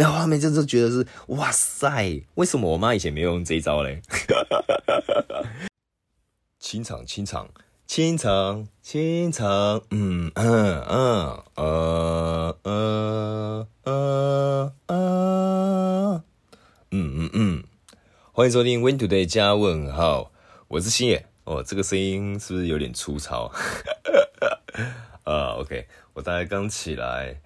那画面就是觉得是哇塞，为什么我妈以前没有用这一招嘞？清场，清场，清场，清场，嗯嗯嗯呃呃呃呃，嗯嗯嗯，欢迎收听 Win Today 加问号，我是星野哦，这个声音是不是有点粗糙？啊，OK，我大概刚起来。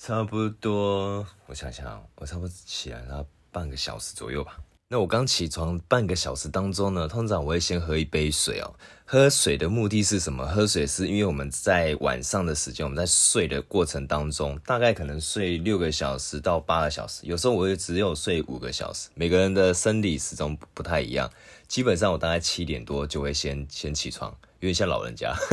差不多，我想想，我差不多起来了半个小时左右吧。那我刚起床半个小时当中呢，通常我会先喝一杯水哦。喝水的目的是什么？喝水是因为我们在晚上的时间，我们在睡的过程当中，大概可能睡六个小时到八个小时，有时候我也只有睡五个小时。每个人的生理时钟不太一样，基本上我大概七点多就会先先起床，有点像老人家。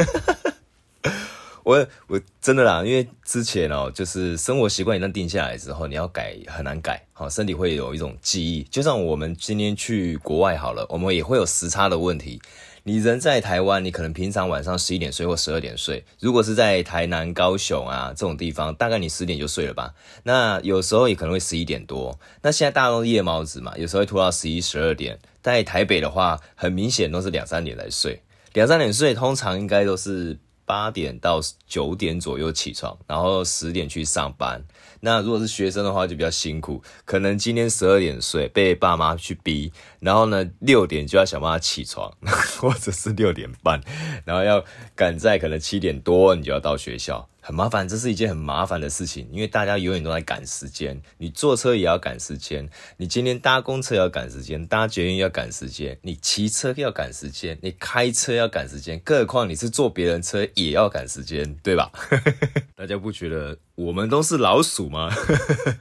我我真的啦，因为之前哦，就是生活习惯一旦定下来之后，你要改很难改，好，身体会有一种记忆。就像我们今天去国外好了，我们也会有时差的问题。你人在台湾，你可能平常晚上十一点睡或十二点睡，如果是在台南、高雄啊这种地方，大概你十点就睡了吧。那有时候也可能会十一点多。那现在大家都夜猫子嘛，有时候会拖到十一、十二点。在台北的话，很明显都是两三点来睡，两三点睡，通常应该都是。八点到九点左右起床，然后十点去上班。那如果是学生的话，就比较辛苦，可能今天十二点睡，被爸妈去逼，然后呢六点就要想办法起床，或者是六点半，然后要赶在可能七点多你就要到学校。很麻烦，这是一件很麻烦的事情，因为大家永远都在赶时间。你坐车也要赶时间，你今天搭公车要赶时间，搭捷运要赶时间，你骑车要赶时间，你开车要赶时间，更何况你是坐别人车也要赶时间，对吧？大家不觉得我们都是老鼠吗？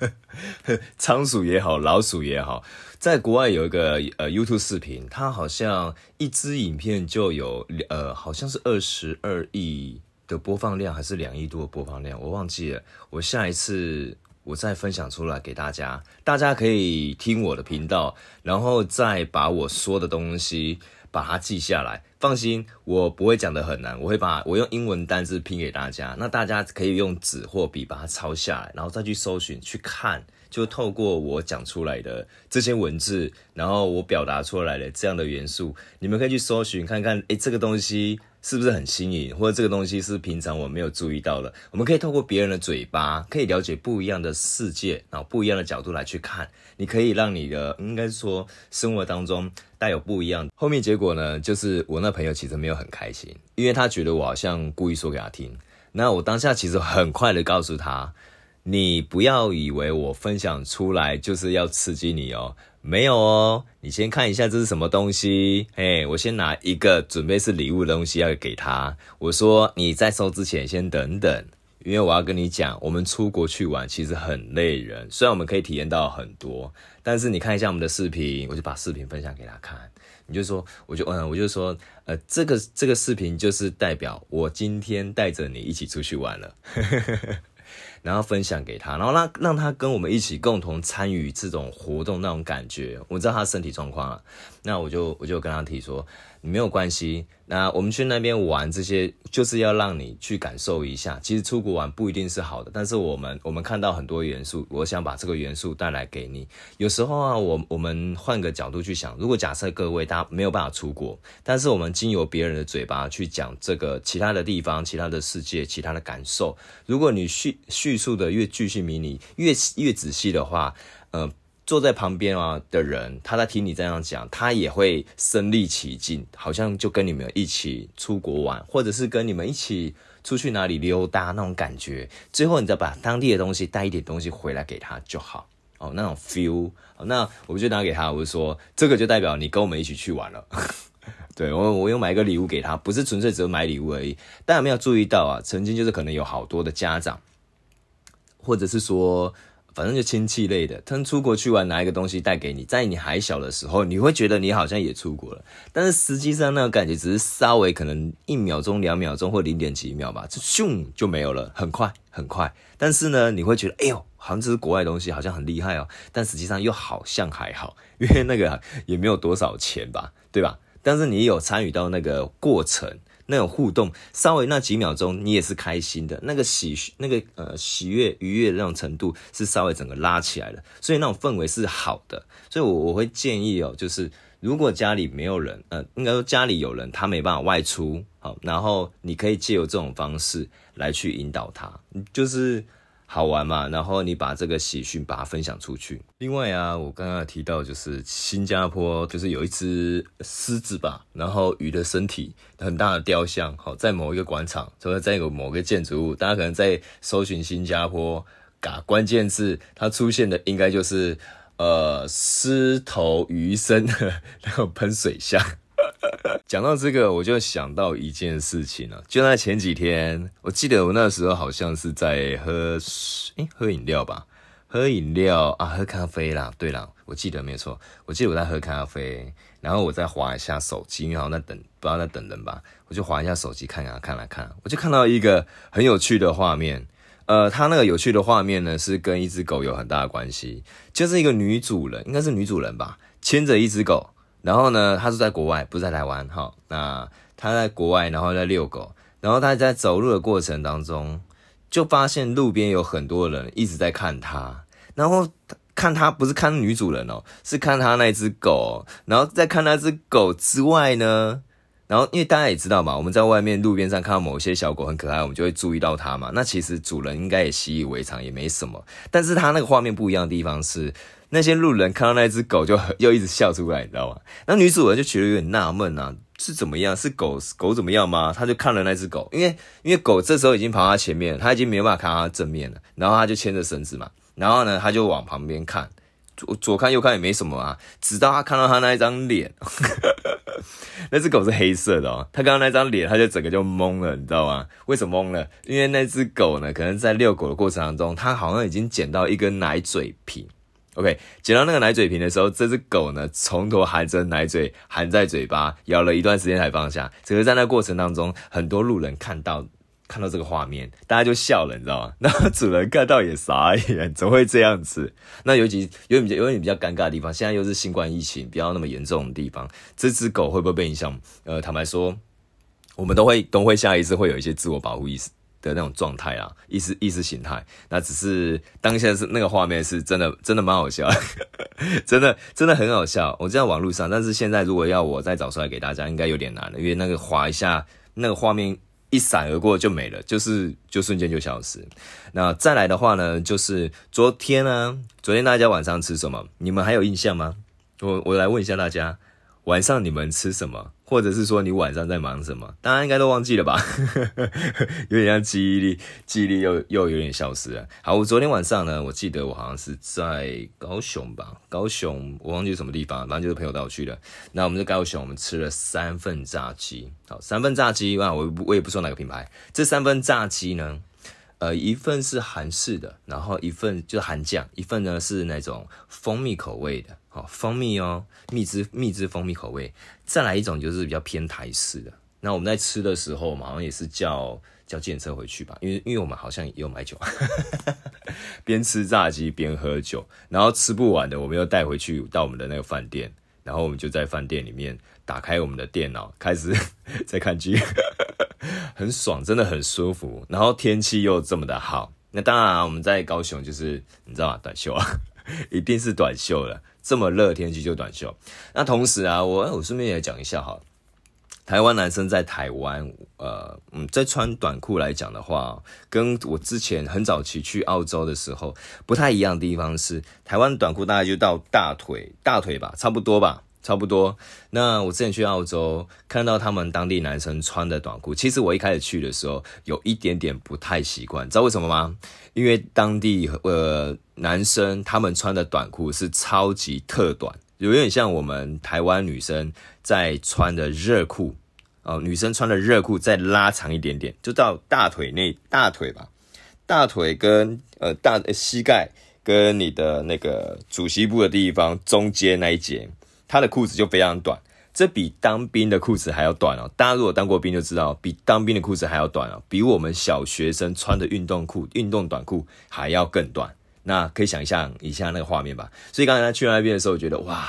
仓鼠也好，老鼠也好，在国外有一个呃 YouTube 视频，它好像一支影片就有呃，好像是二十二亿。的播放量还是两亿多的播放量，我忘记了。我下一次我再分享出来给大家，大家可以听我的频道，然后再把我说的东西把它记下来。放心，我不会讲的很难，我会把我用英文单字拼给大家，那大家可以用纸或笔把它抄下来，然后再去搜寻去看，就透过我讲出来的这些文字，然后我表达出来的这样的元素，你们可以去搜寻看看，诶，这个东西。是不是很新颖，或者这个东西是平常我没有注意到的？我们可以透过别人的嘴巴，可以了解不一样的世界，然后不一样的角度来去看。你可以让你的，应该说生活当中带有不一样。后面结果呢，就是我那朋友其实没有很开心，因为他觉得我好像故意说给他听。那我当下其实很快的告诉他，你不要以为我分享出来就是要刺激你哦。没有哦，你先看一下这是什么东西。嘿，我先拿一个准备是礼物的东西要给他。我说你在收之前先等等，因为我要跟你讲，我们出国去玩其实很累人。虽然我们可以体验到很多，但是你看一下我们的视频，我就把视频分享给他看。你就说，我就嗯，我就说，呃，这个这个视频就是代表我今天带着你一起出去玩了。然后分享给他，然后让让他跟我们一起共同参与这种活动那种感觉。我知道他身体状况了，那我就我就跟他提说，没有关系。那我们去那边玩这些，就是要让你去感受一下。其实出国玩不一定是好的，但是我们我们看到很多元素，我想把这个元素带来给你。有时候啊，我我们换个角度去想，如果假设各位大家没有办法出国，但是我们经由别人的嘴巴去讲这个其他的地方、其他的世界、其他的感受，如果你叙叙述的越巨细迷你、越越仔细的话，呃。坐在旁边啊的人，他在听你这样讲，他也会身临其境，好像就跟你们一起出国玩，或者是跟你们一起出去哪里溜达那种感觉。最后，你再把当地的东西带一点东西回来给他就好哦，那种 feel。那我就拿给他，我就说这个就代表你跟我们一起去玩了。对，我，我又买一个礼物给他，不是纯粹只是买礼物而已。大家有没有注意到啊？曾经就是可能有好多的家长，或者是说。反正就亲戚类的，他们出国去玩，拿一个东西带给你，在你还小的时候，你会觉得你好像也出国了，但是实际上那个感觉只是稍微可能一秒钟、两秒钟或零点几秒吧，就咻就没有了，很快很快。但是呢，你会觉得，哎呦，好像这是国外东西，好像很厉害哦，但实际上又好像还好，因为那个也没有多少钱吧，对吧？但是你有参与到那个过程。那种互动，稍微那几秒钟你也是开心的，那个喜那个呃喜悦愉悦的那种程度是稍微整个拉起来的，所以那种氛围是好的。所以我我会建议哦，就是如果家里没有人，呃，应该说家里有人，他没办法外出，好，然后你可以借由这种方式来去引导他，就是。好玩嘛，然后你把这个喜讯把它分享出去。另外啊，我刚刚提到就是新加坡，就是有一只狮子吧，然后鱼的身体很大的雕像，好，在某一个广场，或者在一个某个建筑物，大家可能在搜寻新加坡，嘎关键字，它出现的应该就是呃狮头鱼身的那种喷水像。讲到这个，我就想到一件事情了。就在前几天，我记得我那时候好像是在喝，诶、喝饮料吧，喝饮料啊，喝咖啡啦。对啦，我记得没错，我记得我在喝咖啡，然后我再划一下手机，因为好像在等，不知道在等人吧，我就划一下手机看看，看来看，我就看到一个很有趣的画面。呃，他那个有趣的画面呢，是跟一只狗有很大的关系，就是一个女主人，应该是女主人吧，牵着一只狗。然后呢，他是在国外，不在台湾。哈，那他在国外，然后在遛狗。然后他在走路的过程当中，就发现路边有很多人一直在看他。然后看他不是看女主人哦，是看他那只狗。然后在看那只狗之外呢，然后因为大家也知道嘛，我们在外面路边上看到某些小狗很可爱，我们就会注意到它嘛。那其实主人应该也习以为常，也没什么。但是他那个画面不一样的地方是。那些路人看到那只狗就又一直笑出来，你知道吗？那女主人就觉得有点纳闷啊，是怎么样？是狗狗怎么样吗？她就看了那只狗，因为因为狗这时候已经跑到他前面她，已经没有办法看到他正面了，然后他就牵着绳子嘛，然后呢，他就往旁边看，左左看右看也没什么啊，直到他看到他那一张脸，那只狗是黑色的哦，他看到那张脸，他就整个就懵了，你知道吗？为什么懵了？因为那只狗呢，可能在遛狗的过程当中，它好像已经捡到一根奶嘴瓶。OK，捡到那个奶嘴瓶的时候，这只狗呢，从头含着奶嘴含在嘴巴，咬了一段时间才放下。只是在那过程当中，很多路人看到看到这个画面，大家就笑了，你知道吗？那主人看到也傻眼，怎么会这样子？那尤其有点有点比较尴尬的地方，现在又是新冠疫情比较那么严重的地方，这只狗会不会被影响？呃，坦白说，我们都会都会下意识会有一些自我保护意识。的那种状态啊，意识意识形态，那只是当下是那个画面是真的，真的蛮好笑，真的真的很好笑。我在网络上，但是现在如果要我再找出来给大家，应该有点难了，因为那个滑一下，那个画面一闪而过就没了，就是就瞬间就消失。那再来的话呢，就是昨天呢，昨天大家晚上吃什么？你们还有印象吗？我我来问一下大家。晚上你们吃什么？或者是说你晚上在忙什么？大家应该都忘记了吧？有点像记忆力，记忆力又又有点消失了。好，我昨天晚上呢，我记得我好像是在高雄吧，高雄我忘记什么地方，反正就是朋友带我去的。那我们在高雄，我们吃了三份炸鸡。好，三份炸鸡啊，我我也不说哪个品牌。这三份炸鸡呢，呃，一份是韩式的，然后一份就是韩酱，一份呢是那种蜂蜜口味的。哦，蜂蜜哦，蜜汁蜜汁蜂蜜口味，再来一种就是比较偏台式的。那我们在吃的时候嘛，好像也是叫叫计程车回去吧，因为因为我们好像也有买酒，边吃炸鸡边喝酒，然后吃不完的我们又带回去到我们的那个饭店，然后我们就在饭店里面打开我们的电脑，开始 在看剧，很爽，真的很舒服。然后天气又这么的好，那当然，我们在高雄就是你知道吗？短袖啊，一定是短袖了。这么热天气就短袖，那同时啊，我我顺便也讲一下哈，台湾男生在台湾，呃，嗯，在穿短裤来讲的话，跟我之前很早期去澳洲的时候不太一样的地方是，台湾短裤大概就到大腿，大腿吧，差不多吧。差不多。那我之前去澳洲，看到他们当地男生穿的短裤，其实我一开始去的时候有一点点不太习惯，知道为什么吗？因为当地呃男生他们穿的短裤是超级特短，有点像我们台湾女生在穿的热裤哦，女生穿的热裤再拉长一点点，就到大腿内，大腿吧，大腿跟呃大膝盖跟你的那个主膝部的地方中间那一节。他的裤子就非常短，这比当兵的裤子还要短哦。大家如果当过兵就知道，比当兵的裤子还要短哦，比我们小学生穿的运动裤、运动短裤还要更短。那可以想象一下那个画面吧。所以刚才他去那边的时候，我觉得哇，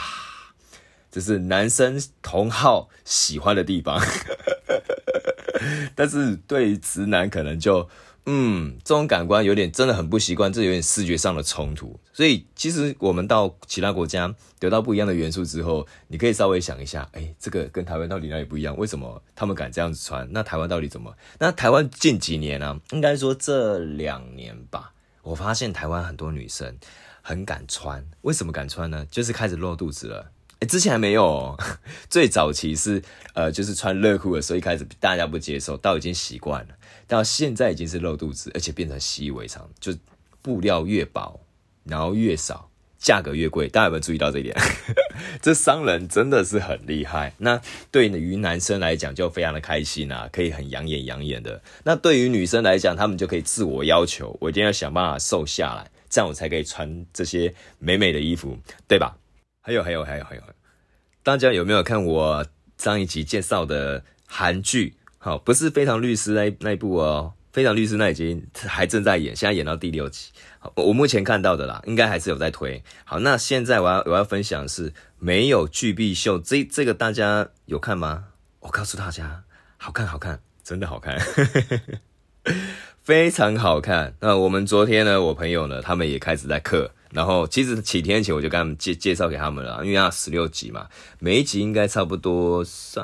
这是男生同好喜欢的地方。但是对于直男可能就。嗯，这种感官有点真的很不习惯，这有点视觉上的冲突。所以其实我们到其他国家得到不一样的元素之后，你可以稍微想一下，哎，这个跟台湾到底哪里不一样？为什么他们敢这样子穿？那台湾到底怎么？那台湾近几年呢、啊？应该说这两年吧，我发现台湾很多女生很敢穿。为什么敢穿呢？就是开始露肚子了。哎，之前还没有哦，最早期是呃，就是穿热裤的时候，一开始大家不接受，到已经习惯了。到现在已经是露肚子，而且变成习以为常，就布料越薄，然后越少，价格越贵。大家有没有注意到这一点？这商人真的是很厉害。那对于男生来讲就非常的开心啊，可以很养眼养眼的。那对于女生来讲，他们就可以自我要求，我一定要想办法瘦下来，这样我才可以穿这些美美的衣服，对吧？还有还有还有还有，大家有没有看我上一集介绍的韩剧？好，不是非常律师那那一部哦，非常律师那已经还正在演，现在演到第六集。我目前看到的啦，应该还是有在推。好，那现在我要我要分享的是没有巨碧秀，这这个大家有看吗？我告诉大家，好看好看，真的好看，非常好看。那我们昨天呢，我朋友呢，他们也开始在刻。然后其实几天前我就跟他们介介绍给他们了，因为他十六集嘛，每一集应该差不多三，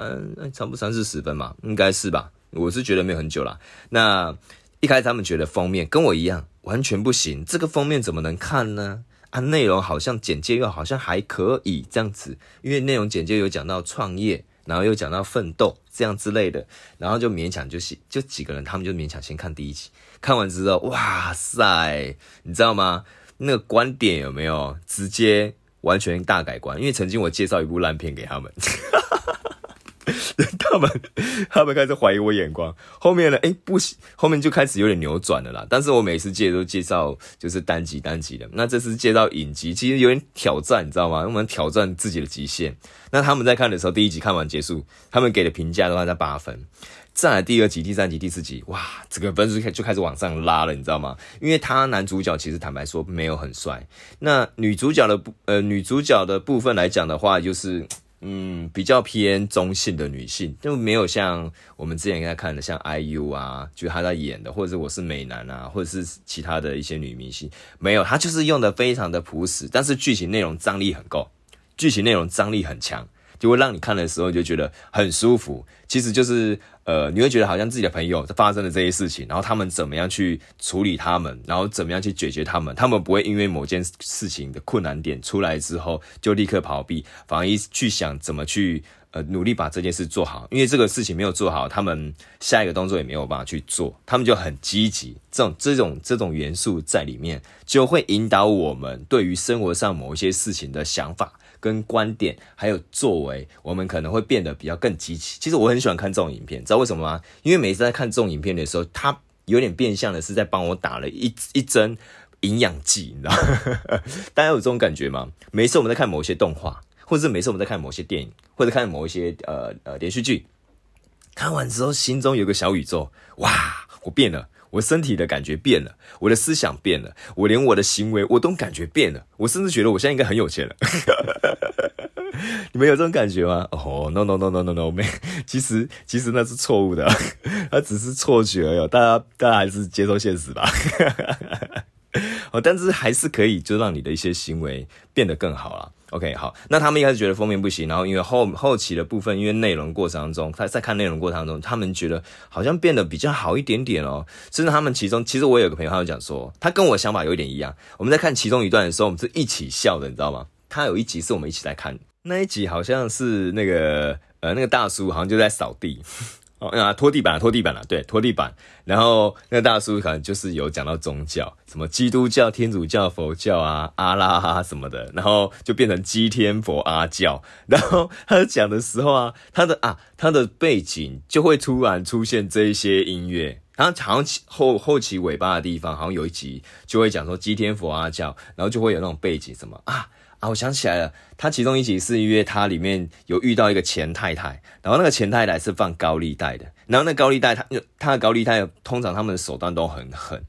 差不多三四十分嘛，应该是吧？我是觉得没有很久啦。那一开始他们觉得封面跟我一样完全不行，这个封面怎么能看呢？啊，内容好像简介又好像还可以这样子，因为内容简介有讲到创业，然后又讲到奋斗这样之类的，然后就勉强就是就几个人，他们就勉强先看第一集，看完之后，哇塞，你知道吗？那个观点有没有直接完全大改观？因为曾经我介绍一部烂片给他们，他们他们开始怀疑我眼光。后面呢，哎，不行，后面就开始有点扭转了啦。但是我每次介都介绍就是单集单集的，那这次介绍影集，其实有点挑战，你知道吗？我们挑战自己的极限。那他们在看的时候，第一集看完结束，他们给的评价都还在八分。再来第二集、第三集、第四集，哇，这个分数开就开始往上拉了，你知道吗？因为他男主角其实坦白说没有很帅，那女主角的部呃女主角的部分来讲的话，就是嗯比较偏中性的女性，就没有像我们之前应该看的像 IU 啊，就她在演的，或者是我是美男啊，或者是其他的一些女明星，没有，她就是用的非常的朴实，但是剧情内容张力很够，剧情内容张力很强。就会让你看的时候就觉得很舒服，其实就是呃，你会觉得好像自己的朋友发生了这些事情，然后他们怎么样去处理他们，然后怎么样去解决他们，他们不会因为某件事情的困难点出来之后就立刻逃避，反而一去想怎么去呃努力把这件事做好，因为这个事情没有做好，他们下一个动作也没有办法去做，他们就很积极，这种这种这种元素在里面就会引导我们对于生活上某一些事情的想法。跟观点还有作为，我们可能会变得比较更积极。其实我很喜欢看这种影片，知道为什么吗？因为每次在看这种影片的时候，它有点变相的是在帮我打了一一针营养剂，你知道吗？大家有这种感觉吗？每次我们在看某些动画，或者是每次我们在看某些电影，或者看某一些呃呃连续剧，看完之后心中有个小宇宙，哇，我变了。我身体的感觉变了，我的思想变了，我连我的行为我都感觉变了，我甚至觉得我现在应该很有钱了。你们有这种感觉吗？哦、oh,，no no no no no no，没，其实其实那是错误的，它只是错觉而已。大家大家还是接受现实吧。哦，但是还是可以，就让你的一些行为变得更好了。OK，好，那他们一开始觉得封面不行，然后因为后后期的部分，因为内容过程当中，他在看内容过程当中，他们觉得好像变得比较好一点点哦。甚至他们其中，其实我有个朋友，他就讲说，他跟我想法有一点一样。我们在看其中一段的时候，我们是一起笑的，你知道吗？他有一集是我们一起在看，那一集好像是那个呃那个大叔好像就在扫地。啊，拖地板，拖地板了，对，拖地板。然后那个大叔可能就是有讲到宗教，什么基督教、天主教、佛教啊、阿拉哈什么的，然后就变成基天佛阿教。然后他讲的时候啊，他的啊，他的背景就会突然出现这一些音乐，然后好像后后期尾巴的地方，好像有一集就会讲说基天佛阿教，然后就会有那种背景什么啊。啊，我想起来了，他其中一集是因为他里面有遇到一个钱太太，然后那个钱太太是放高利贷的，然后那高利贷他他的高利贷通常他们的手段都很狠，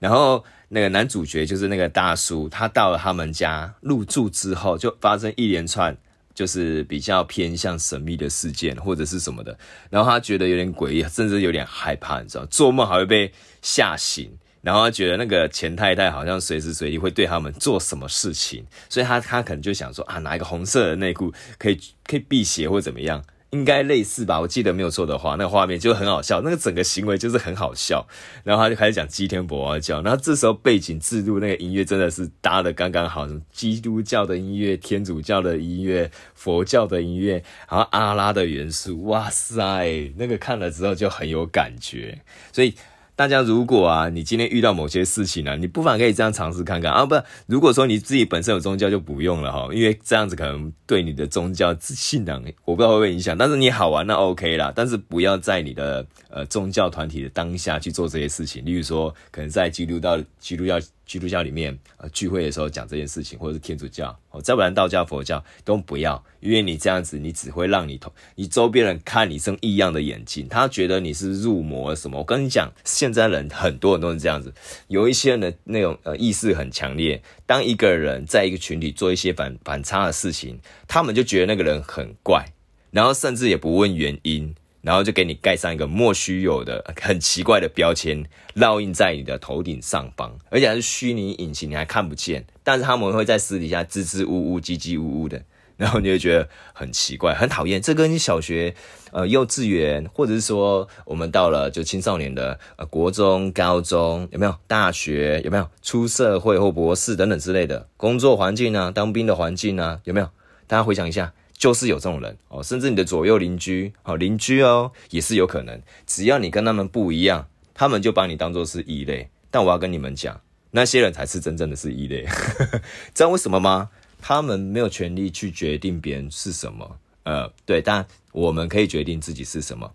然后那个男主角就是那个大叔，他到了他们家入住之后，就发生一连串就是比较偏向神秘的事件或者是什么的，然后他觉得有点诡异，甚至有点害怕，你知道，做梦还会被吓醒，然后他觉得那个钱太太好像随时随地会对他们做什么事情，所以他他可能就想说啊，拿一个红色的内裤可以可以辟邪或怎么样。应该类似吧，我记得没有错的话，那个画面就很好笑，那个整个行为就是很好笑。然后他就开始讲基天伯啊叫，然后这时候背景制度那个音乐真的是搭得刚刚好，什么基督教的音乐、天主教的音乐、佛教的音乐，然后阿拉的元素，哇塞，那个看了之后就很有感觉，所以。大家如果啊，你今天遇到某些事情呢，你不妨可以这样尝试看看啊。不，如果说你自己本身有宗教就不用了哈，因为这样子可能对你的宗教信仰，我不知道会不会影响。但是你好玩那 OK 啦，但是不要在你的呃宗教团体的当下去做这些事情。例如说，可能在基督到基督教。基督教里面，呃，聚会的时候讲这件事情，或者是天主教，哦，再不然道教、佛教都不要，因为你这样子，你只会让你同你周边人看你生异样的眼睛，他觉得你是入魔什么。我跟你讲，现在人很多人都是这样子，有一些人的那种呃意识很强烈，当一个人在一个群体做一些反反差的事情，他们就觉得那个人很怪，然后甚至也不问原因。然后就给你盖上一个莫须有的很奇怪的标签，烙印在你的头顶上方，而且还是虚拟引擎，你还看不见。但是他们会在私底下支支吾吾、唧唧吾吾的，然后你就觉得很奇怪、很讨厌。这跟你小学、呃幼稚园，或者是说我们到了就青少年的呃国中、高中，有没有大学？有没有出社会或博士等等之类的工作环境啊？当兵的环境啊？有没有？大家回想一下。就是有这种人哦，甚至你的左右邻居，好邻居哦，也是有可能。只要你跟他们不一样，他们就把你当作是异类。但我要跟你们讲，那些人才是真正的是异类。知道为什么吗？他们没有权利去决定别人是什么。呃，对，但我们可以决定自己是什么，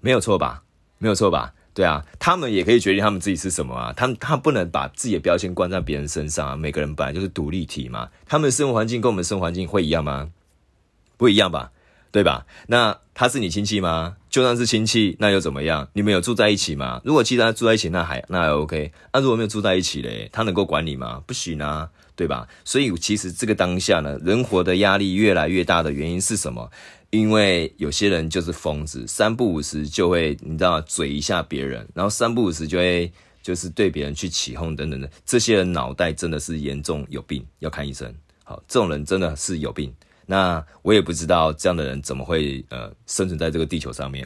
没有错吧？没有错吧？对啊，他们也可以决定他们自己是什么啊。他们他不能把自己的标签关在别人身上啊。每个人本来就是独立体嘛。他们的生活环境跟我们的生活环境会一样吗？不一样吧，对吧？那他是你亲戚吗？就算是亲戚，那又怎么样？你们有住在一起吗？如果其他住在一起，那还那还 OK。那、如果没有住在一起嘞，他能够管你吗？不行啊，对吧？所以其实这个当下呢，人活的压力越来越大的原因是什么？因为有些人就是疯子，三不五时就会你知道嘴一下别人，然后三不五时就会就是对别人去起哄等等的。这些人脑袋真的是严重有病，要看医生。好，这种人真的是有病。那我也不知道这样的人怎么会呃生存在这个地球上面，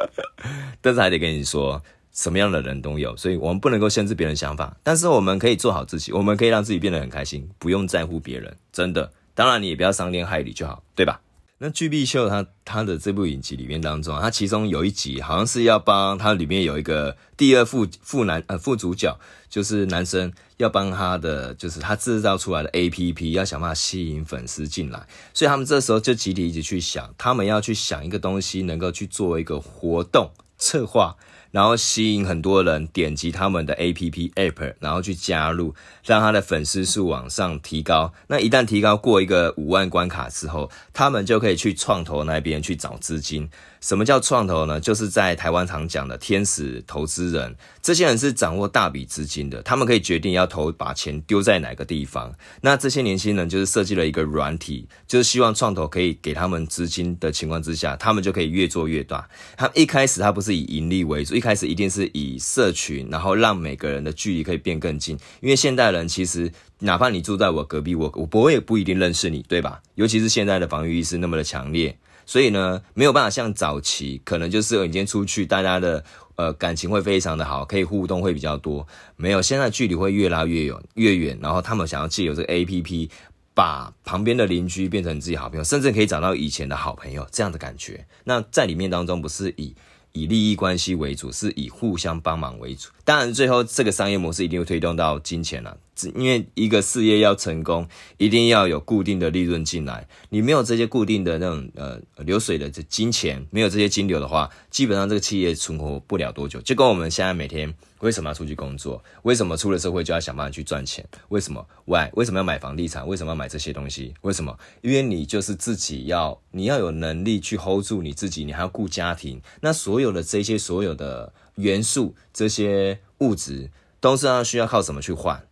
但是还得跟你说，什么样的人都有，所以我们不能够限制别人想法，但是我们可以做好自己，我们可以让自己变得很开心，不用在乎别人，真的。当然你也不要伤天害理就好，对吧？那巨碧秀他他的这部影集里面当中，他其中有一集好像是要帮他里面有一个第二副副男呃副主角，就是男生要帮他的就是他制造出来的 APP 要想办法吸引粉丝进来，所以他们这时候就集体一起去想，他们要去想一个东西能够去做一个活动策划。然后吸引很多人点击他们的 APP App，然后去加入，让他的粉丝数往上提高。那一旦提高过一个五万关卡之后，他们就可以去创投那边去找资金。什么叫创投呢？就是在台湾常讲的天使投资人，这些人是掌握大笔资金的，他们可以决定要投把钱丢在哪个地方。那这些年轻人就是设计了一个软体，就是希望创投可以给他们资金的情况之下，他们就可以越做越大。他一开始他不是以盈利为主，一开始一定是以社群，然后让每个人的距离可以变更近。因为现代人其实，哪怕你住在我隔壁，我我我也不一定认识你，对吧？尤其是现在的防御意识那么的强烈。所以呢，没有办法像早期，可能就是你今天出去，大家的呃感情会非常的好，可以互动会比较多。没有，现在距离会越拉越远，越远。然后他们想要借由这个 APP，把旁边的邻居变成自己好朋友，甚至可以找到以前的好朋友这样的感觉。那在里面当中，不是以以利益关系为主，是以互相帮忙为主。当然，最后这个商业模式一定会推动到金钱了。因为一个事业要成功，一定要有固定的利润进来。你没有这些固定的那种呃流水的这金钱，没有这些金流的话，基本上这个企业存活不了多久。就跟我们现在每天为什么要出去工作？为什么出了社会就要想办法去赚钱？为什么？Why？为什么要买房地产？为什么要买这些东西？为什么？因为你就是自己要，你要有能力去 hold 住你自己，你还要顾家庭。那所有的这些所有的元素，这些物质，都是要需要靠什么去换？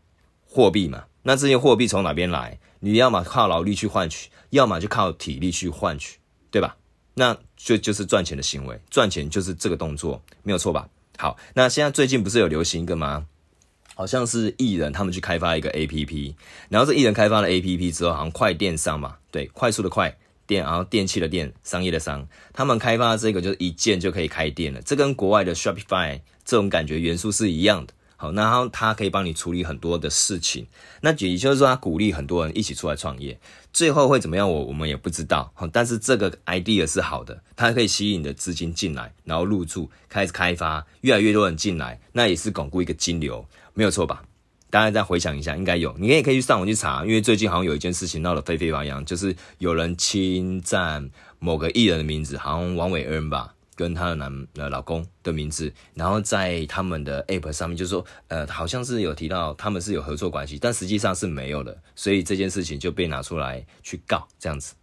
货币嘛，那这些货币从哪边来？你要么靠劳力去换取，要么就靠体力去换取，对吧？那就就是赚钱的行为，赚钱就是这个动作，没有错吧？好，那现在最近不是有流行一个吗？好像是艺人他们去开发一个 APP，然后这艺人开发了 APP 之后，好像快电商嘛，对，快速的快电，然后电器的电，商业的商，他们开发这个就是一键就可以开店了，这跟国外的 Shopify 这种感觉元素是一样的。好，然后他可以帮你处理很多的事情，那也就是说他鼓励很多人一起出来创业，最后会怎么样？我我们也不知道。好，但是这个 idea 是好的，它可以吸引你的资金进来，然后入驻，开始开发，越来越多人进来，那也是巩固一个金流，没有错吧？大家再回想一下，应该有，你也可以去上网去查，因为最近好像有一件事情闹得沸沸扬扬，就是有人侵占某个艺人的名字，好像王伟恩吧。跟她的男呃老公的名字，然后在他们的 app 上面，就说，呃，好像是有提到他们是有合作关系，但实际上是没有的，所以这件事情就被拿出来去告这样子。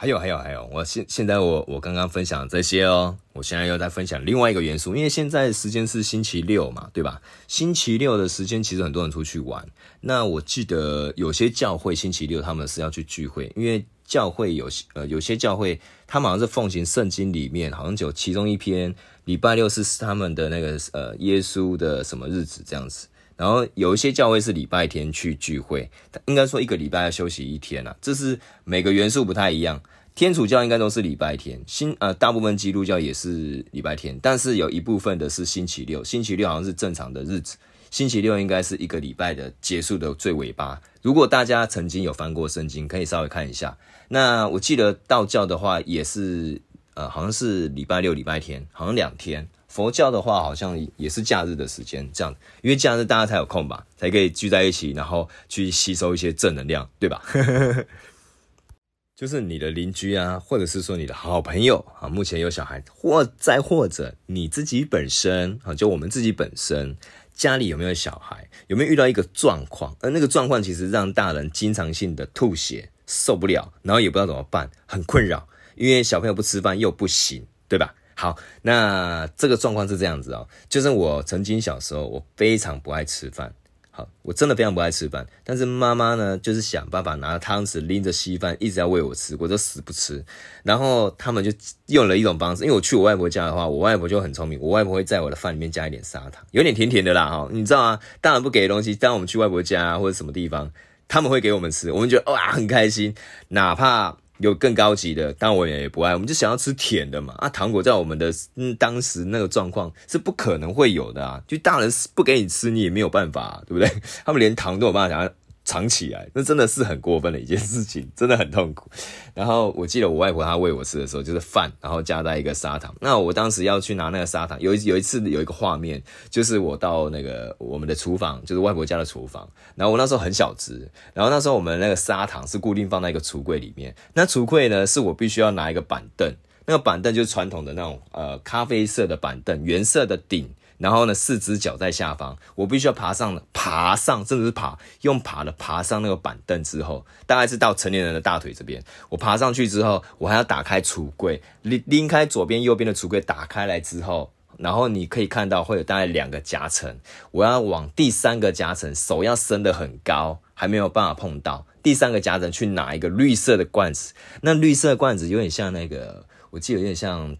还有还有还有，我现现在我我刚刚分享这些哦，我现在又在分享另外一个元素，因为现在时间是星期六嘛，对吧？星期六的时间其实很多人出去玩，那我记得有些教会星期六他们是要去聚会，因为。教会有呃，有些教会，他们好像是奉行圣经里面，好像有其中一篇礼拜六是他们的那个呃耶稣的什么日子这样子。然后有一些教会是礼拜天去聚会，应该说一个礼拜要休息一天啊，这是每个元素不太一样。天主教应该都是礼拜天，新呃大部分基督教也是礼拜天，但是有一部分的是星期六，星期六好像是正常的日子。星期六应该是一个礼拜的结束的最尾巴。如果大家曾经有翻过圣经，可以稍微看一下。那我记得道教的话也是，呃，好像是礼拜六、礼拜天，好像两天。佛教的话好像也是假日的时间，这样，因为假日大家才有空吧，才可以聚在一起，然后去吸收一些正能量，对吧？就是你的邻居啊，或者是说你的好朋友啊，目前有小孩，或再或者你自己本身啊，就我们自己本身。家里有没有小孩？有没有遇到一个状况？而那个状况其实让大人经常性的吐血，受不了，然后也不知道怎么办，很困扰。因为小朋友不吃饭又不行，对吧？好，那这个状况是这样子哦，就是我曾经小时候，我非常不爱吃饭。好我真的非常不爱吃饭，但是妈妈呢，就是想办法拿汤匙拎着稀饭，一直在喂我吃，我就死不吃。然后他们就用了一种方式，因为我去我外婆家的话，我外婆就很聪明，我外婆会在我的饭里面加一点砂糖，有点甜甜的啦哈。你知道吗？大人不给东西，当我们去外婆家或者什么地方，他们会给我们吃，我们觉得哇很开心，哪怕。有更高级的，但我也不爱，我们就想要吃甜的嘛。啊，糖果在我们的嗯当时那个状况是不可能会有的啊，就大人不给你吃，你也没有办法，对不对？他们连糖都有办法想要。藏起来，那真的是很过分的一件事情，真的很痛苦。然后我记得我外婆她喂我吃的时候，就是饭，然后加在一个砂糖。那我当时要去拿那个砂糖，有一有一次有一个画面，就是我到那个我们的厨房，就是外婆家的厨房。然后我那时候很小只，然后那时候我们那个砂糖是固定放在一个橱柜里面。那橱柜呢，是我必须要拿一个板凳，那个板凳就是传统的那种呃咖啡色的板凳，原色的顶。然后呢，四只脚在下方，我必须要爬上，爬上，甚至是爬，用爬的爬上那个板凳之后，大概是到成年人的大腿这边。我爬上去之后，我还要打开橱柜，拎拎开左边、右边的橱柜，打开来之后，然后你可以看到会有大概两个夹层，我要往第三个夹层，手要伸得很高，还没有办法碰到第三个夹层去拿一个绿色的罐子，那绿色的罐子有点像那个，我记得有点像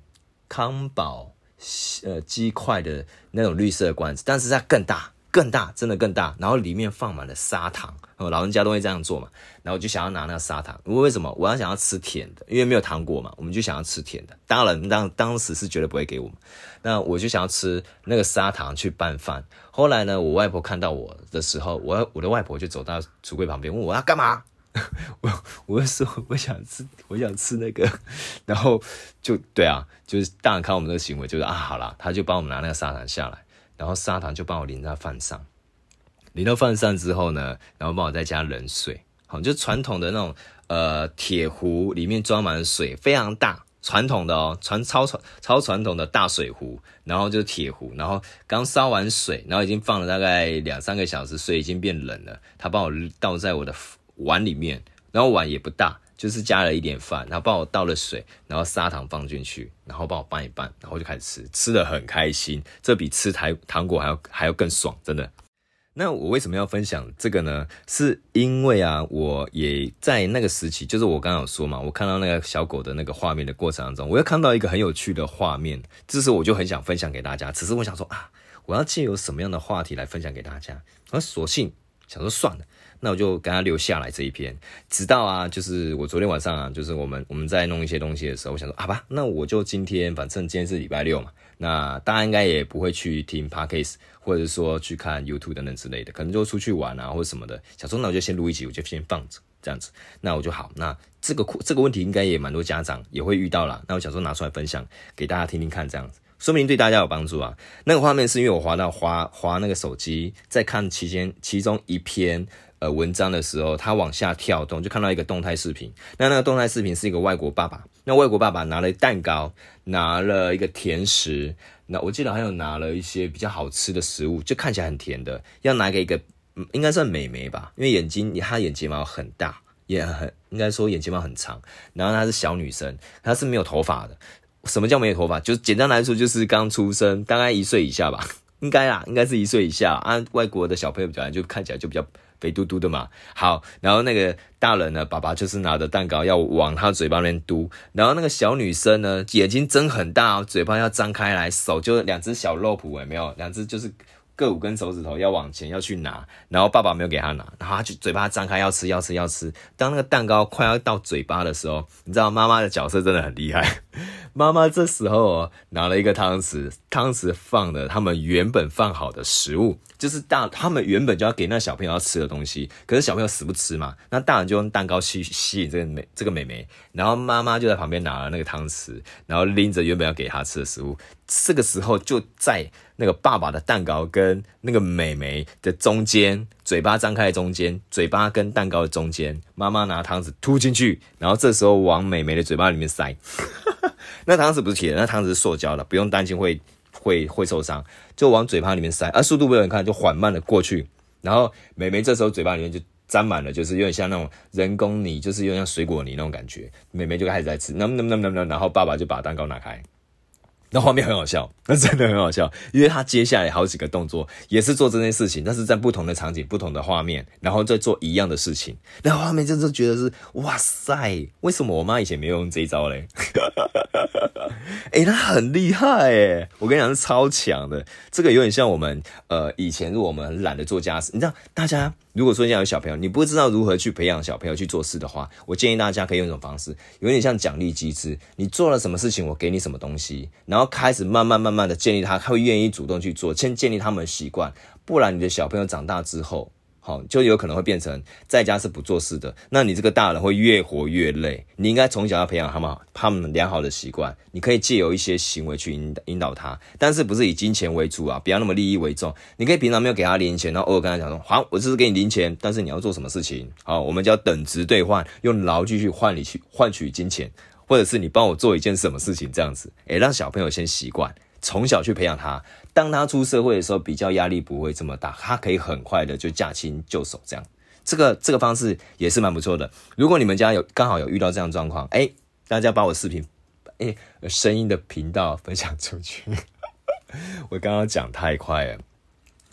康宝。呃，鸡块的那种绿色的罐子，但是它更大，更大，真的更大。然后里面放满了砂糖，老人家都会这样做嘛。然后我就想要拿那个砂糖因，为什么？我要想要吃甜的，因为没有糖果嘛，我们就想要吃甜的。当然，当当时是绝对不会给我们。那我就想要吃那个砂糖去拌饭。后来呢，我外婆看到我的时候，我我的外婆就走到橱柜旁边，问我要干嘛。我我说我想吃，我想吃那个，然后就对啊，就是大人看我们这个行为，就是啊，好啦，他就帮我们拿那个砂糖下来，然后砂糖就帮我淋在饭上，淋到饭上之后呢，然后帮我再加冷水，好，就传统的那种呃铁壶里面装满水，非常大，传统的哦，传超传超传统的大水壶，然后就是铁壶，然后刚烧完水，然后已经放了大概两三个小时，水已经变冷了，他帮我倒在我的。碗里面，然后碗也不大，就是加了一点饭，然后帮我倒了水，然后砂糖放进去，然后帮我拌一拌，然后就开始吃，吃得很开心，这比吃糖糖果还要还要更爽，真的。那我为什么要分享这个呢？是因为啊，我也在那个时期，就是我刚刚有说嘛，我看到那个小狗的那个画面的过程当中，我又看到一个很有趣的画面，这时我就很想分享给大家。只是我想说啊，我要借由什么样的话题来分享给大家？而索性想说算了。那我就跟他留下来这一篇，直到啊，就是我昨天晚上啊，就是我们我们在弄一些东西的时候，我想说，好吧，那我就今天，反正今天是礼拜六嘛，那大家应该也不会去听 Podcast，或者说去看 YouTube 等等之类的，可能就出去玩啊或者什么的。想说，那我就先录一集，我就先放着这样子。那我就好，那这个这个问题应该也蛮多家长也会遇到啦。那我想说拿出来分享给大家听听看，这样子，说明对大家有帮助啊。那个画面是因为我滑到滑滑那个手机，在看期间其中一篇。呃，文章的时候，他往下跳动，就看到一个动态视频。那那个动态视频是一个外国爸爸，那外国爸爸拿了蛋糕，拿了一个甜食，那我记得还有拿了一些比较好吃的食物，就看起来很甜的，要拿给一个，应该算美眉吧，因为眼睛，她眼睫毛很大，也很应该说眼睫毛很长，然后她是小女生，她是没有头发的。什么叫没有头发？就简单来说，就是刚出生，大概一岁以下吧，应该啊，应该是一岁以下。啊，外国的小朋友比较就看起来就比较。肥嘟嘟的嘛，好，然后那个大人呢，爸爸就是拿着蛋糕要往他嘴巴那边嘟，然后那个小女生呢，眼睛睁很大，嘴巴要张开来，手就两只小肉脯，有没有？两只就是。各五根手指头要往前要去拿，然后爸爸没有给他拿，然后他就嘴巴张开要吃要吃要吃。当那个蛋糕快要到嘴巴的时候，你知道妈妈的角色真的很厉害。妈妈这时候哦拿了一个汤匙，汤匙放了他们原本放好的食物，就是大他们原本就要给那小朋友要吃的东西，可是小朋友死不吃嘛，那大人就用蛋糕去吸引这个美这个美眉，然后妈妈就在旁边拿了那个汤匙，然后拎着原本要给他吃的食物。这个时候就在那个爸爸的蛋糕跟那个美眉的中间，嘴巴张开的中间，嘴巴跟蛋糕的中间，妈妈拿汤匙吐进去，然后这时候往美眉的嘴巴里面塞。那汤匙不是铁的，那汤匙是塑胶的，不用担心会会会受伤，就往嘴巴里面塞，而、啊、速度不能看，就缓慢的过去。然后美眉这时候嘴巴里面就沾满了，就是有点像那种人工泥，就是有点像水果泥那种感觉。美眉就开始在吃，那那那那那，然后爸爸就把蛋糕拿开。那画面很好笑，那真的很好笑，因为他接下来好几个动作也是做这件事情，但是在不同的场景、不同的画面，然后再做一样的事情。那画面就是觉得是哇塞，为什么我妈以前没有用这一招嘞？哎、欸，他很厉害哎，我跟你讲是超强的。这个有点像我们呃以前，如果我们懒得做家事，你知道大家。如果说现在有小朋友，你不知道如何去培养小朋友去做事的话，我建议大家可以用一种方式，有点像奖励机制。你做了什么事情，我给你什么东西，然后开始慢慢慢慢的建立他，他会愿意主动去做，先建立他们的习惯。不然你的小朋友长大之后，好，就有可能会变成在家是不做事的，那你这个大人会越活越累。你应该从小要培养他们他们良好的习惯，你可以借由一些行为去引导引导他，但是不是以金钱为主啊，不要那么利益为重。你可以平常没有给他零钱，然后偶尔跟他讲说，好，我这是给你零钱，但是你要做什么事情？好，我们叫等值兑换，用劳具去换你去换取金钱，或者是你帮我做一件什么事情这样子，诶，让小朋友先习惯。从小去培养他，当他出社会的时候，比较压力不会这么大，他可以很快的就驾轻就熟，这样，这个这个方式也是蛮不错的。如果你们家有刚好有遇到这样状况，哎，大家把我视频，哎，声音的频道分享出去。我刚刚讲太快了。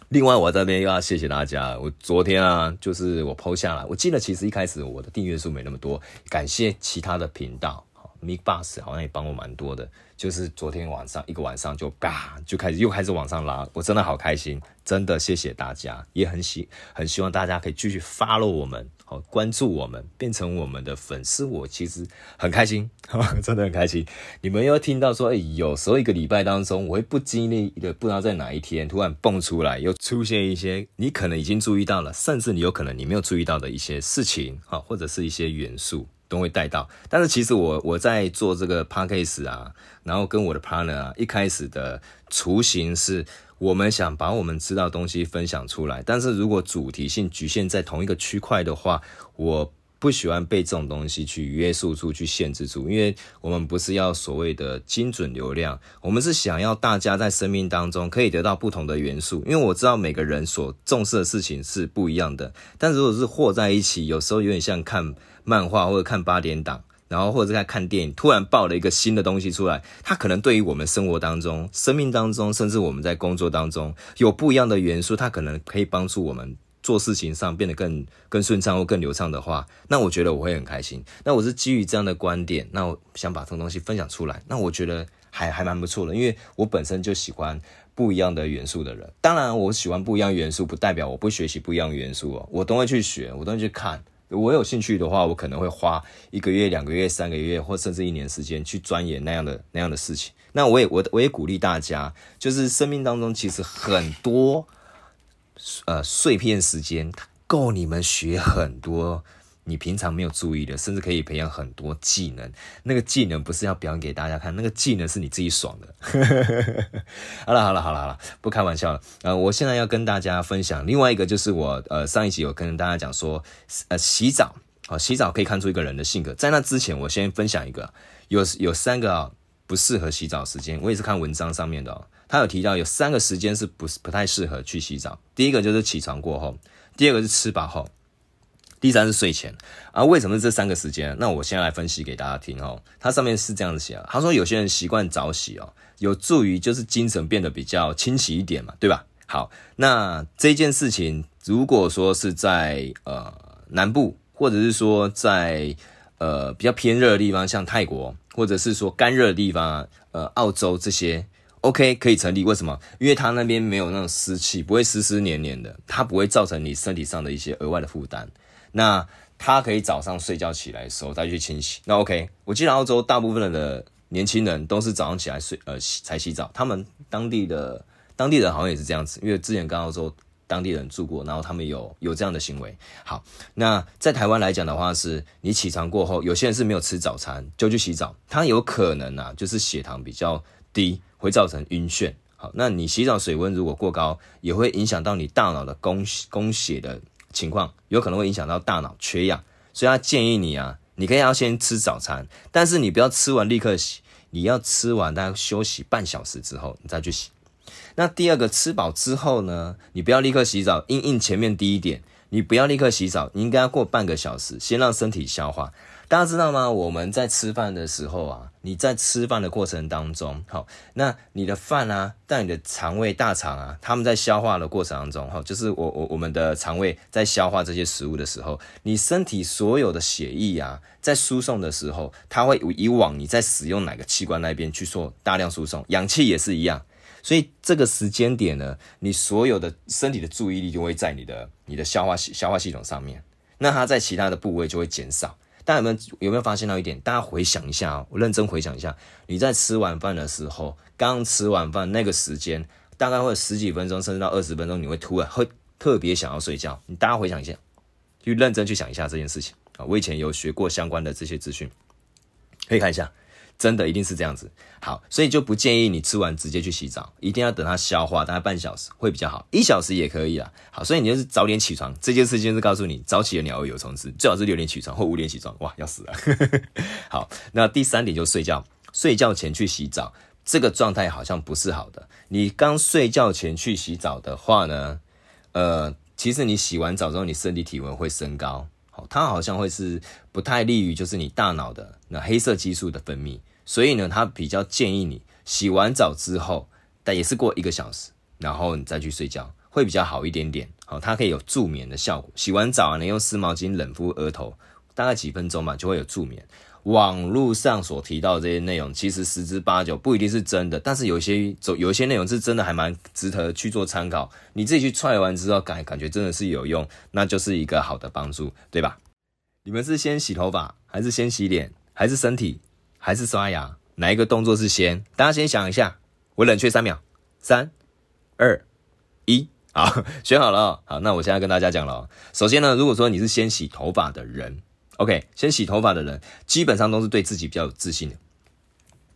另外，我这边又要谢谢大家。我昨天啊，就是我 PO 下来，我记得其实一开始我的订阅数没那么多，感谢其他的频道。MIXBUS 好像也帮我蛮多的，就是昨天晚上一个晚上就嘎就开始又开始往上拉，我真的好开心，真的谢谢大家，也很希很希望大家可以继续 follow 我们，好关注我们，变成我们的粉丝，我其实很开心，真的很开心。你们又听到说，哎，有时候一个礼拜当中，我会不经意的不知道在哪一天突然蹦出来，又出现一些你可能已经注意到了，甚至你有可能你没有注意到的一些事情，哈，或者是一些元素。都会带到，但是其实我我在做这个 podcast 啊，然后跟我的 partner 啊，一开始的雏形是，我们想把我们知道东西分享出来，但是如果主题性局限在同一个区块的话，我不喜欢被这种东西去约束住、去限制住，因为我们不是要所谓的精准流量，我们是想要大家在生命当中可以得到不同的元素，因为我知道每个人所重视的事情是不一样的，但如果是和在一起，有时候有点像看。漫画或者看八点档，然后或者在看电影，突然爆了一个新的东西出来，它可能对于我们生活当中、生命当中，甚至我们在工作当中有不一样的元素，它可能可以帮助我们做事情上变得更更顺畅或更流畅的话，那我觉得我会很开心。那我是基于这样的观点，那我想把这种东西分享出来，那我觉得还还蛮不错的，因为我本身就喜欢不一样的元素的人。当然，我喜欢不一样元素，不代表我不学习不一样元素哦，我都会去学，我都会去看。我有兴趣的话，我可能会花一个月、两个月、三个月，或甚至一年时间去钻研那样的那样的事情。那我也我我也鼓励大家，就是生命当中其实很多呃碎片时间，够你们学很多。你平常没有注意的，甚至可以培养很多技能。那个技能不是要表演给大家看，那个技能是你自己爽的。好了好了好了好了，不开玩笑了。呃，我现在要跟大家分享另外一个，就是我呃上一集有跟大家讲说，呃洗澡，好洗澡可以看出一个人的性格。在那之前，我先分享一个，有有三个啊不适合洗澡时间。我也是看文章上面的，他有提到有三个时间是不不太适合去洗澡。第一个就是起床过后，第二个是吃饱后。第三是睡前啊，为什么是这三个时间？那我先来分析给大家听哦。它上面是这样子写，他说有些人习惯早洗哦，有助于就是精神变得比较清晰一点嘛，对吧？好，那这件事情如果说是在呃南部，或者是说在呃比较偏热的地方，像泰国，或者是说干热的地方，呃澳洲这些，OK 可以成立。为什么？因为它那边没有那种湿气，不会湿湿黏黏的，它不会造成你身体上的一些额外的负担。那他可以早上睡觉起来的时候再去清洗。那 OK，我记得澳洲大部分的年轻人都是早上起来睡呃洗才洗澡。他们当地的当地人好像也是这样子，因为之前跟澳洲当地人住过，然后他们有有这样的行为。好，那在台湾来讲的话是，是你起床过后，有些人是没有吃早餐就去洗澡，他有可能啊就是血糖比较低，会造成晕眩。好，那你洗澡水温如果过高，也会影响到你大脑的供供血的。情况有可能会影响到大脑缺氧，所以他建议你啊，你可以要先吃早餐，但是你不要吃完立刻洗，你要吃完大概休息半小时之后你再去洗。那第二个吃饱之后呢，你不要立刻洗澡，因应前面第一点，你不要立刻洗澡，你应该要过半个小时，先让身体消化。大家知道吗？我们在吃饭的时候啊，你在吃饭的过程当中，好，那你的饭啊，在你的肠胃大肠啊，他们在消化的过程当中，哈，就是我我我们的肠胃在消化这些食物的时候，你身体所有的血液啊，在输送的时候，它会以往你在使用哪个器官那边去做大量输送，氧气也是一样，所以这个时间点呢，你所有的身体的注意力就会在你的你的消化系消化系统上面，那它在其他的部位就会减少。大家有没有有没有发现到一点？大家回想一下哦，我认真回想一下，你在吃晚饭的时候，刚吃晚饭那个时间，大概会有十几分钟，甚至到二十分钟，你会突然会特别想要睡觉。你大家回想一下，去认真去想一下这件事情啊。我以前有学过相关的这些资讯，可以看一下。真的一定是这样子，好，所以就不建议你吃完直接去洗澡，一定要等它消化，大概半小时会比较好，一小时也可以啦。好，所以你就是早点起床，这件事情是告诉你，早起的鸟儿有虫吃，最好是六点起床或五点起床，哇，要死了。好，那第三点就睡觉，睡觉前去洗澡，这个状态好像不是好的。你刚睡觉前去洗澡的话呢，呃，其实你洗完澡之后，你身体体温会升高。它好像会是不太利于就是你大脑的那黑色激素的分泌，所以呢，它比较建议你洗完澡之后，但也是过一个小时，然后你再去睡觉，会比较好一点点。好，它可以有助眠的效果。洗完澡啊，你用湿毛巾冷敷额头，大概几分钟嘛，就会有助眠。网络上所提到的这些内容，其实十之八九不一定是真的，但是有些走有些内容是真的，还蛮值得去做参考。你自己去踹完之后，感感觉真的是有用，那就是一个好的帮助，对吧？你们是先洗头发，还是先洗脸，还是身体，还是刷牙？哪一个动作是先？大家先想一下，我冷却三秒，三、二、一，好，选好了。好，那我现在跟大家讲了。首先呢，如果说你是先洗头发的人。OK，先洗头发的人基本上都是对自己比较有自信的，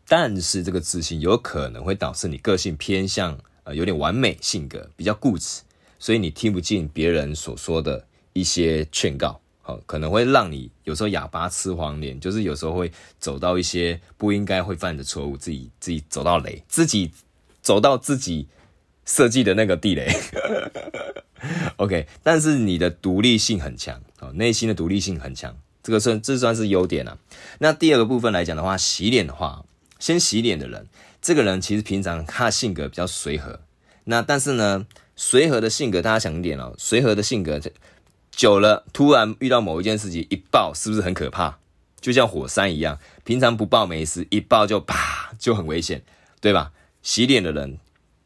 但是这个自信有可能会导致你个性偏向呃有点完美性格，比较固执，所以你听不进别人所说的一些劝告，好，可能会让你有时候哑巴吃黄连，就是有时候会走到一些不应该会犯的错误，自己自己走到雷，自己走到自己设计的那个地雷。OK，但是你的独立性很强，哦，内心的独立性很强。这个算这算是优点啊。那第二个部分来讲的话，洗脸的话，先洗脸的人，这个人其实平常他性格比较随和。那但是呢，随和的性格，大家想一点哦，随和的性格久了，突然遇到某一件事情一爆，是不是很可怕？就像火山一样，平常不爆没事，一爆就啪，就很危险，对吧？洗脸的人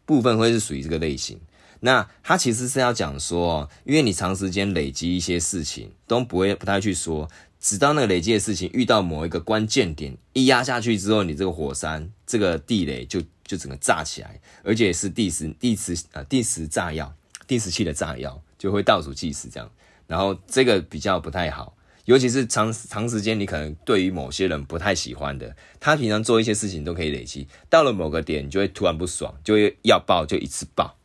部分会是属于这个类型。那他其实是要讲说，因为你长时间累积一些事情，都不会不太去说，直到那个累积的事情遇到某一个关键点，一压下去之后，你这个火山这个地雷就就整个炸起来，而且是定时定时啊定时炸药，定时器的炸药就会倒数计时这样，然后这个比较不太好，尤其是长长时间你可能对于某些人不太喜欢的，他平常做一些事情都可以累积，到了某个点你就会突然不爽，就会要爆就一次爆。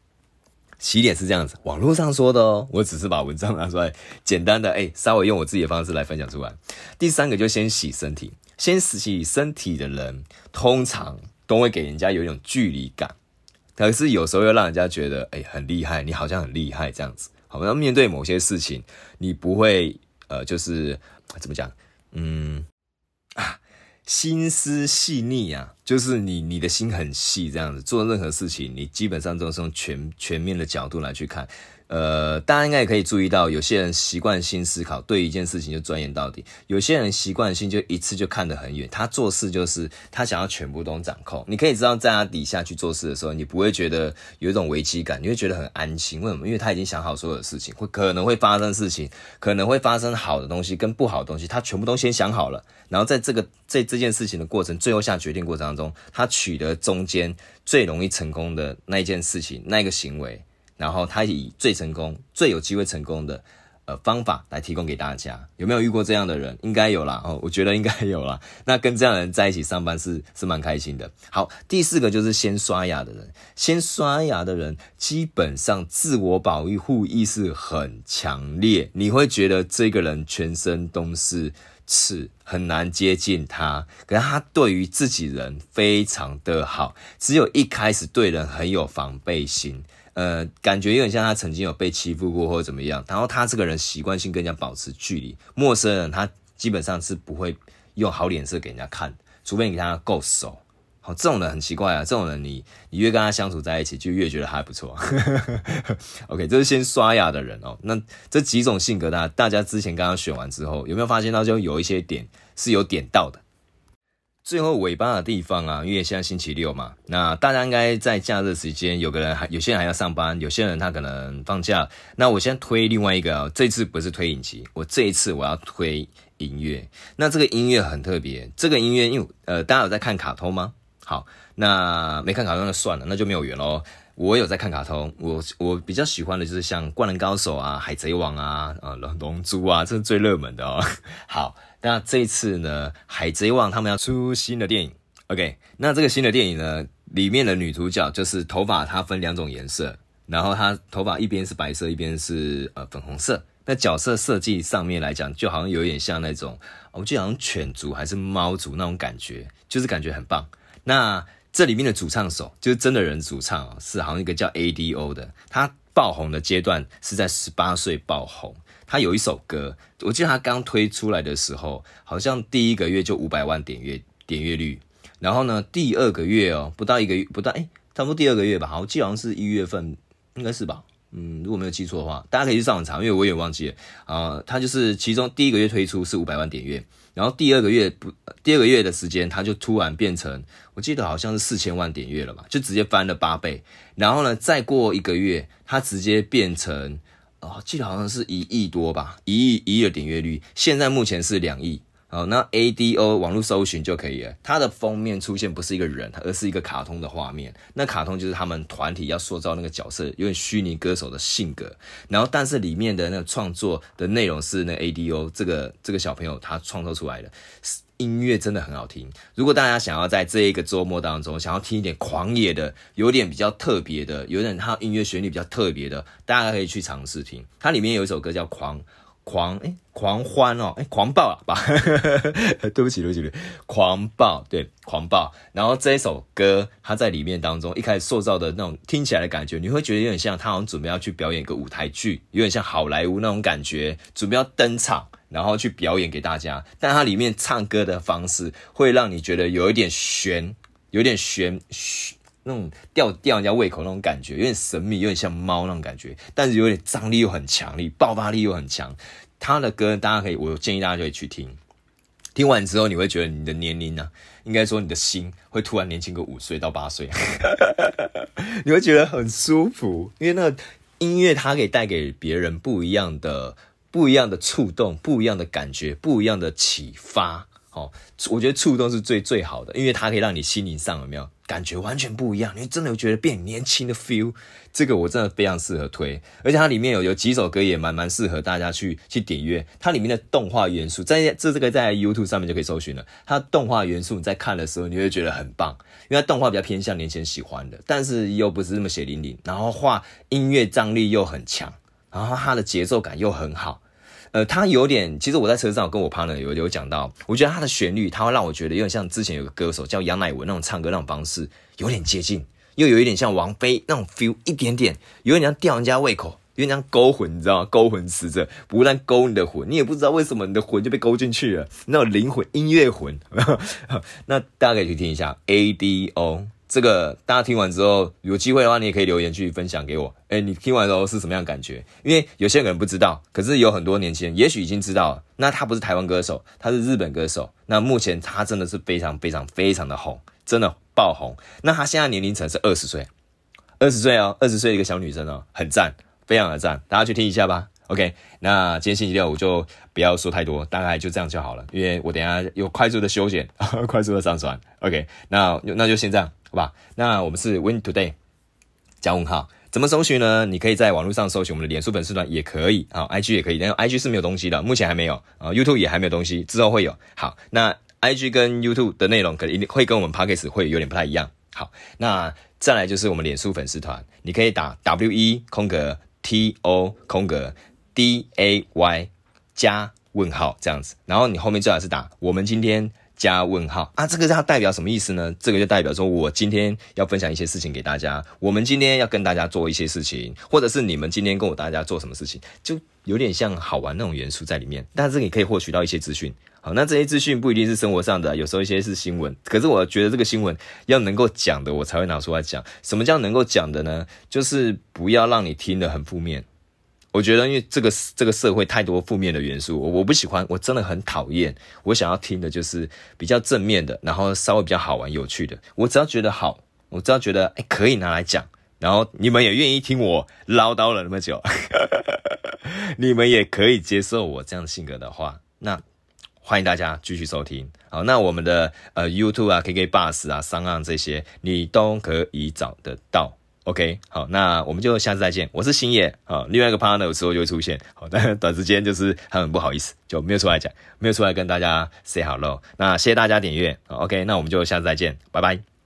洗脸是这样子，网络上说的哦，我只是把文章拿出来，简单的哎、稍微用我自己的方式来分享出来。第三个就先洗身体，先洗身体的人，通常都会给人家有一种距离感，可是有时候又让人家觉得哎、很厉害，你好像很厉害这样子。好，那面对某些事情，你不会呃，就是怎么讲，嗯。心思细腻啊，就是你你的心很细，这样子做任何事情，你基本上都是从全全面的角度来去看。呃，大家应该也可以注意到，有些人习惯性思考，对一件事情就钻研到底；有些人习惯性就一次就看得很远。他做事就是他想要全部都掌控。你可以知道，在他底下去做事的时候，你不会觉得有一种危机感，你会觉得很安心。为什么？因为他已经想好所有的事情，会可能会发生事情，可能会发生好的东西跟不好的东西，他全部都先想好了。然后在这个在这件事情的过程，最后下决定过程当中，他取得中间最容易成功的那一件事情，那个行为。然后他以最成功、最有机会成功的呃方法来提供给大家，有没有遇过这样的人？应该有啦哦，我觉得应该有啦。那跟这样的人在一起上班是是蛮开心的。好，第四个就是先刷牙的人，先刷牙的人基本上自我保护意识很强烈，你会觉得这个人全身都是刺，很难接近他。可是他对于自己人非常的好，只有一开始对人很有防备心。呃，感觉有点像他曾经有被欺负过或者怎么样，然后他这个人习惯性跟人家保持距离，陌生人他基本上是不会用好脸色给人家看，除非你跟他够熟。好，这种人很奇怪啊，这种人你你越跟他相处在一起，就越觉得他还不错。OK，这是先刷牙的人哦。那这几种性格，大大家之前刚刚选完之后，有没有发现到就有一些点是有点到的？最后尾巴的地方啊，因为现在星期六嘛，那大家应该在假日时间，有个人还有些人还要上班，有些人他可能放假。那我先推另外一个啊，这次不是推影集，我这一次我要推音乐。那这个音乐很特别，这个音乐因为呃，大家有在看卡通吗？好，那没看卡通就算了，那就没有缘喽。我有在看卡通，我我比较喜欢的就是像《灌篮高手》啊，《海贼王》啊，呃，《龙龙珠》啊，这是最热门的哦。好。那这次呢，海贼王他们要出新的电影，OK？那这个新的电影呢，里面的女主角就是头发它分两种颜色，然后她头发一边是白色，一边是呃粉红色。那角色设计上面来讲，就好像有点像那种，我记得好像犬族还是猫族那种感觉，就是感觉很棒。那这里面的主唱手就是真的人主唱，是好像一个叫 ADO 的，他爆红的阶段是在十八岁爆红。他有一首歌，我记得他刚推出来的时候，好像第一个月就五百万点阅点阅率，然后呢，第二个月哦，不到一个月，不到哎，差不多第二个月吧，好，我记得好像是一月份，应该是吧，嗯，如果没有记错的话，大家可以去上网查，因为我也忘记了。啊、他就是其中第一个月推出是五百万点阅，然后第二个月不，第二个月的时间他就突然变成，我记得好像是四千万点阅了吧，就直接翻了八倍，然后呢，再过一个月，他直接变成。哦，记得好像是一亿多吧，一亿一亿的点阅率，现在目前是两亿。好，那 ADO 网络搜寻就可以了。它的封面出现不是一个人，而是一个卡通的画面。那卡通就是他们团体要塑造那个角色，有点虚拟歌手的性格。然后，但是里面的那个创作的内容是那 ADO 这个这个小朋友他创作出来的。音乐真的很好听。如果大家想要在这一个周末当中，想要听一点狂野的，有点比较特别的，有点它音乐旋律比较特别的，大家可以去尝试听。它里面有一首歌叫《狂狂》欸，狂欢哦，欸，狂暴啊 吧？对不起，对不起，对不起，狂暴，对，狂暴。然后这一首歌，它在里面当中一开始塑造的那种听起来的感觉，你会觉得有点像他好像准备要去表演一个舞台剧，有点像好莱坞那种感觉，准备要登场。然后去表演给大家。但它里面唱歌的方式会让你觉得有一点悬，有点悬，那种吊吊人家胃口那种感觉，有点神秘，有点像猫那种感觉，但是有点张力又很强力，爆发力又很强。他的歌大家可以，我建议大家可以去听。听完之后，你会觉得你的年龄呢、啊，应该说你的心会突然年轻个五岁到八岁，你会觉得很舒服，因为那个音乐它可以带给别人不一样的、不一样的触动、不一样的感觉、不一样的启发。哦，我觉得触动是最最好的，因为它可以让你心灵上有没有感觉完全不一样，你真的觉得变年轻的 feel。这个我真的非常适合推，而且它里面有有几首歌也蛮蛮适合大家去去点阅。它里面的动画元素，在这这个在 YouTube 上面就可以搜寻了。它动画元素你在看的时候，你会觉得很棒，因为它动画比较偏向年轻人喜欢的，但是又不是那么血淋淋，然后画音乐张力又很强，然后它的节奏感又很好。呃，他有点，其实我在车上跟我 partner 有有讲到，我觉得他的旋律，他会让我觉得有点像之前有个歌手叫杨乃文那种唱歌那种方式，有点接近，又有一点像王菲那种 feel，一点点，有点像吊人家胃口，有点像勾魂，你知道吗？勾魂使者不但勾你的魂，你也不知道为什么你的魂就被勾进去了，那种灵魂音乐魂，那大家可以去听一下 ADO。这个大家听完之后，有机会的话，你也可以留言去分享给我。诶，你听完之后是什么样感觉？因为有些人可能不知道，可是有很多年轻人也许已经知道了。那他不是台湾歌手，他是日本歌手。那目前他真的是非常非常非常的红，真的爆红。那他现在年龄层是二十岁，二十岁哦，二十岁一个小女生哦，很赞，非常的赞。大家去听一下吧。OK，那今天星期六我就不要说太多，大概就这样就好了。因为我等下有快速的修剪，快速的上传。OK，那那就先这样。好吧，那我们是 Win Today 加问号，怎么搜寻呢？你可以在网络上搜寻我们的脸书粉丝团也可以啊，IG 也可以，但 IG 是没有东西的，目前还没有啊，YouTube 也还没有东西，之后会有。好，那 IG 跟 YouTube 的内容可能会跟我们 Podcast 会有点不太一样。好，那再来就是我们脸书粉丝团，你可以打 W E 空格 T O 空格 D A Y 加问号这样子，然后你后面最好是打我们今天。加问号啊，这个它代表什么意思呢？这个就代表说我今天要分享一些事情给大家，我们今天要跟大家做一些事情，或者是你们今天跟我大家做什么事情，就有点像好玩那种元素在里面。但是你可以获取到一些资讯，好，那这些资讯不一定是生活上的，有时候一些是新闻。可是我觉得这个新闻要能够讲的，我才会拿出来讲。什么叫能够讲的呢？就是不要让你听得很负面。我觉得，因为这个这个社会太多负面的元素，我我不喜欢，我真的很讨厌。我想要听的就是比较正面的，然后稍微比较好玩、有趣的。我只要觉得好，我只要觉得哎可以拿来讲，然后你们也愿意听我唠叨了那么久，你们也可以接受我这样性格的话，那欢迎大家继续收听。好，那我们的呃 YouTube 啊、KK Bus 啊、商浪这些，你都可以找得到。OK，好，那我们就下次再见。我是星野，啊，另外一个 partner 有时候就会出现，好，但短时间就是他很不好意思，就没有出来讲，没有出来跟大家 say hello。那谢谢大家点阅，好，OK，那我们就下次再见，拜拜。